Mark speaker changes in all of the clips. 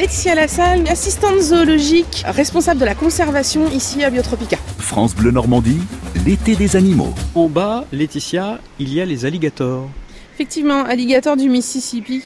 Speaker 1: Laetitia Lassalle, assistante zoologique, responsable de la conservation ici à Biotropica.
Speaker 2: France Bleu Normandie, l'été des animaux.
Speaker 3: En bas, Laetitia, il y a les alligators.
Speaker 1: Effectivement, alligator du Mississippi.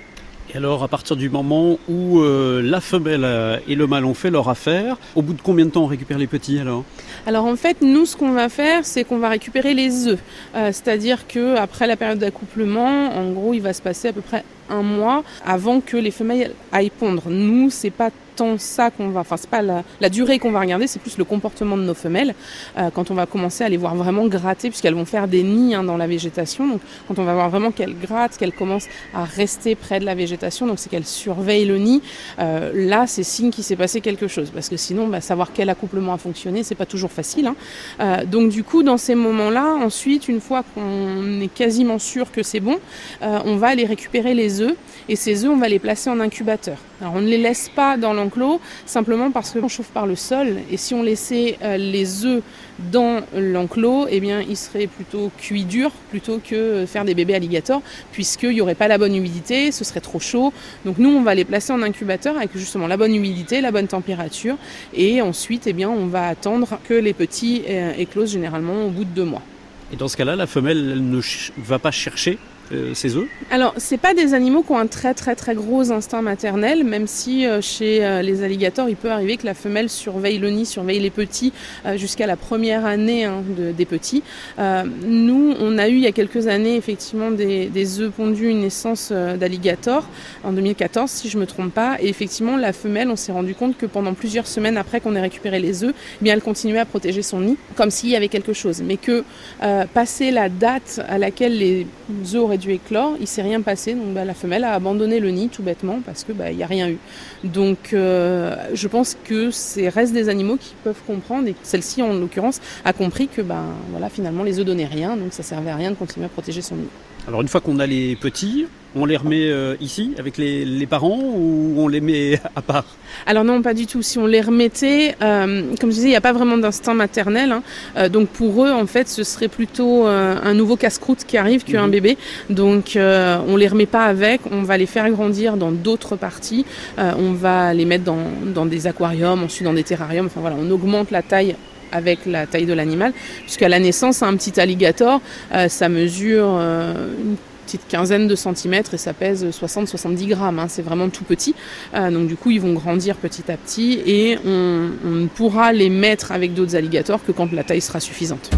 Speaker 3: Et alors, à partir du moment où euh, la femelle euh, et le mâle ont fait leur affaire, au bout de combien de temps on récupère les petits alors?
Speaker 1: Alors en fait, nous, ce qu'on va faire, c'est qu'on va récupérer les œufs. Euh, C'est-à-dire que après la période d'accouplement, en gros, il va se passer à peu près un mois avant que les femelles aillent pondre. Nous, c'est pas c'est pas la, durée qu'on va regarder, c'est plus le comportement de nos femelles euh, quand on va commencer à les voir vraiment gratter, puisqu'elles vont faire des nids hein, dans la végétation. Donc quand on va voir vraiment qu'elles grattent, qu'elles commencent à rester près de la végétation, donc c'est qu'elles surveillent le nid. Euh, là, c'est signe qu'il s'est passé quelque chose, parce que sinon, bah, savoir quel accouplement a fonctionné, c'est pas toujours facile. Hein. Euh, donc du coup, dans ces moments-là, ensuite, une fois qu'on est quasiment sûr que c'est bon, on va aller récupérer les œufs et ces œufs, on va les placer en incubateur. Alors on ne les laisse pas dans l'enclos simplement parce qu'on chauffe par le sol et si on laissait euh, les œufs dans l'enclos, eh bien ils seraient plutôt cuits durs plutôt que faire des bébés alligators puisqu'il n'y aurait pas la bonne humidité, ce serait trop chaud. Donc nous on va les placer en incubateur avec justement la bonne humidité, la bonne température et ensuite eh bien on va attendre que les petits euh, éclosent généralement au bout de deux mois.
Speaker 3: Et dans ce cas-là, la femelle elle ne va pas chercher euh, ses œufs
Speaker 1: Alors, c'est pas des animaux qui ont un très très très gros instinct maternel, même si euh, chez euh, les alligators, il peut arriver que la femelle surveille le nid, surveille les petits jusqu'à la première année hein, de- des petits. Nous, on a eu il y a quelques années effectivement des, œufs pondus, une naissance d'alligator en 2014, si je me trompe pas. Et effectivement, la femelle, on s'est rendu compte que pendant plusieurs semaines après qu'on ait récupéré les œufs, eh bien, elle continuait à protéger son nid comme s'il y avait quelque chose, mais que passé la date à laquelle les œufs dû éclore, il s'est rien passé. Donc bah, la femelle a abandonné le nid tout bêtement parce que bah, il n'y a rien eu. Donc euh, je pense que c'est reste des animaux qui peuvent comprendre et celle-ci en l'occurrence a compris que bah, voilà finalement les œufs donnaient rien, donc ça servait à rien de continuer à protéger son nid.
Speaker 3: Alors une fois qu'on a les petits, on les remet euh, ici avec les, les parents ou on les met à part?
Speaker 1: Alors non, pas du tout. Si on les remettait, euh, comme je disais, il n'y a pas vraiment d'instinct maternel. hein. Euh, donc pour eux, en fait, ce serait plutôt un nouveau casse-croûte qui arrive qu'un
Speaker 3: Mhm.
Speaker 1: bébé. Donc on les remet pas avec, on va les faire grandir dans d'autres parties. On va les mettre dans, dans des aquariums, ensuite dans des terrariums. Enfin voilà, on augmente la taille avec la taille de l'animal, puisqu'à la naissance, un petit alligator, euh, ça mesure euh, une petite quinzaine de centimètres et ça pèse 60-70 grammes. hein. C'est vraiment tout petit. Euh, donc du coup, ils vont grandir petit à petit et on, on ne pourra les mettre avec d'autres alligators que quand la taille sera suffisante.